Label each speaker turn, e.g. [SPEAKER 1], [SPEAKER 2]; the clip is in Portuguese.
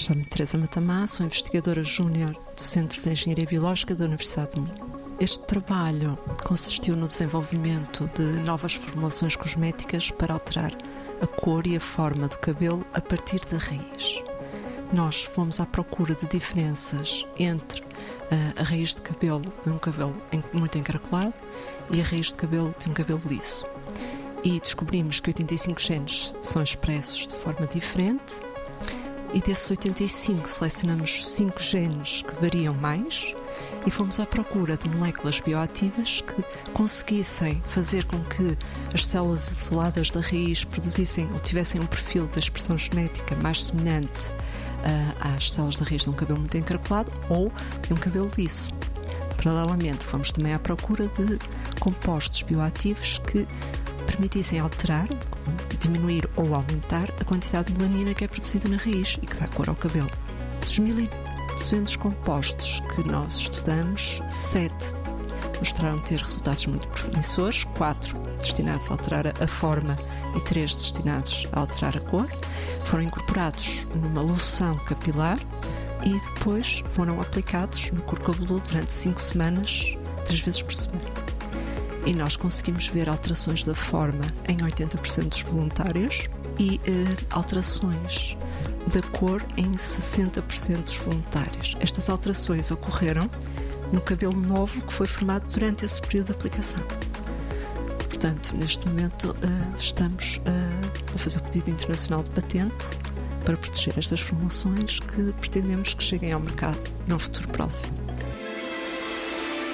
[SPEAKER 1] Chamo-me Teresa Matamá, sou investigadora júnior do Centro de Engenharia Biológica da Universidade de Minho. Este trabalho consistiu no desenvolvimento de novas formulações cosméticas para alterar a cor e a forma do cabelo a partir da raiz. Nós fomos à procura de diferenças entre uh, a raiz de cabelo de um cabelo muito encaracolado e a raiz de cabelo de um cabelo liso. E descobrimos que 85 genes são expressos de forma diferente e desses 85 selecionamos 5 genes que variam mais e fomos à procura de moléculas bioativas que conseguissem fazer com que as células isoladas da raiz produzissem ou tivessem um perfil de expressão genética mais semelhante uh, às células da raiz de um cabelo muito encaracolado ou de um cabelo liso. Paralelamente, fomos também à procura de compostos bioativos que permitissem alterar, diminuir ou aumentar a quantidade de melanina que é produzida na raiz e que dá cor ao cabelo. Dos 1.200 compostos que nós estudamos, 7 mostraram ter resultados muito promissores, 4 destinados a alterar a forma e 3 destinados a alterar a cor. Foram incorporados numa loção capilar e depois foram aplicados no couro cabeludo durante 5 semanas, 3 vezes por semana e nós conseguimos ver alterações da forma em 80% dos voluntários e eh, alterações da cor em 60% dos voluntários. Estas alterações ocorreram no cabelo novo que foi formado durante esse período de aplicação. Portanto, neste momento uh, estamos uh, a fazer o pedido internacional de patente para proteger estas formulações que pretendemos que cheguem ao mercado num futuro próximo.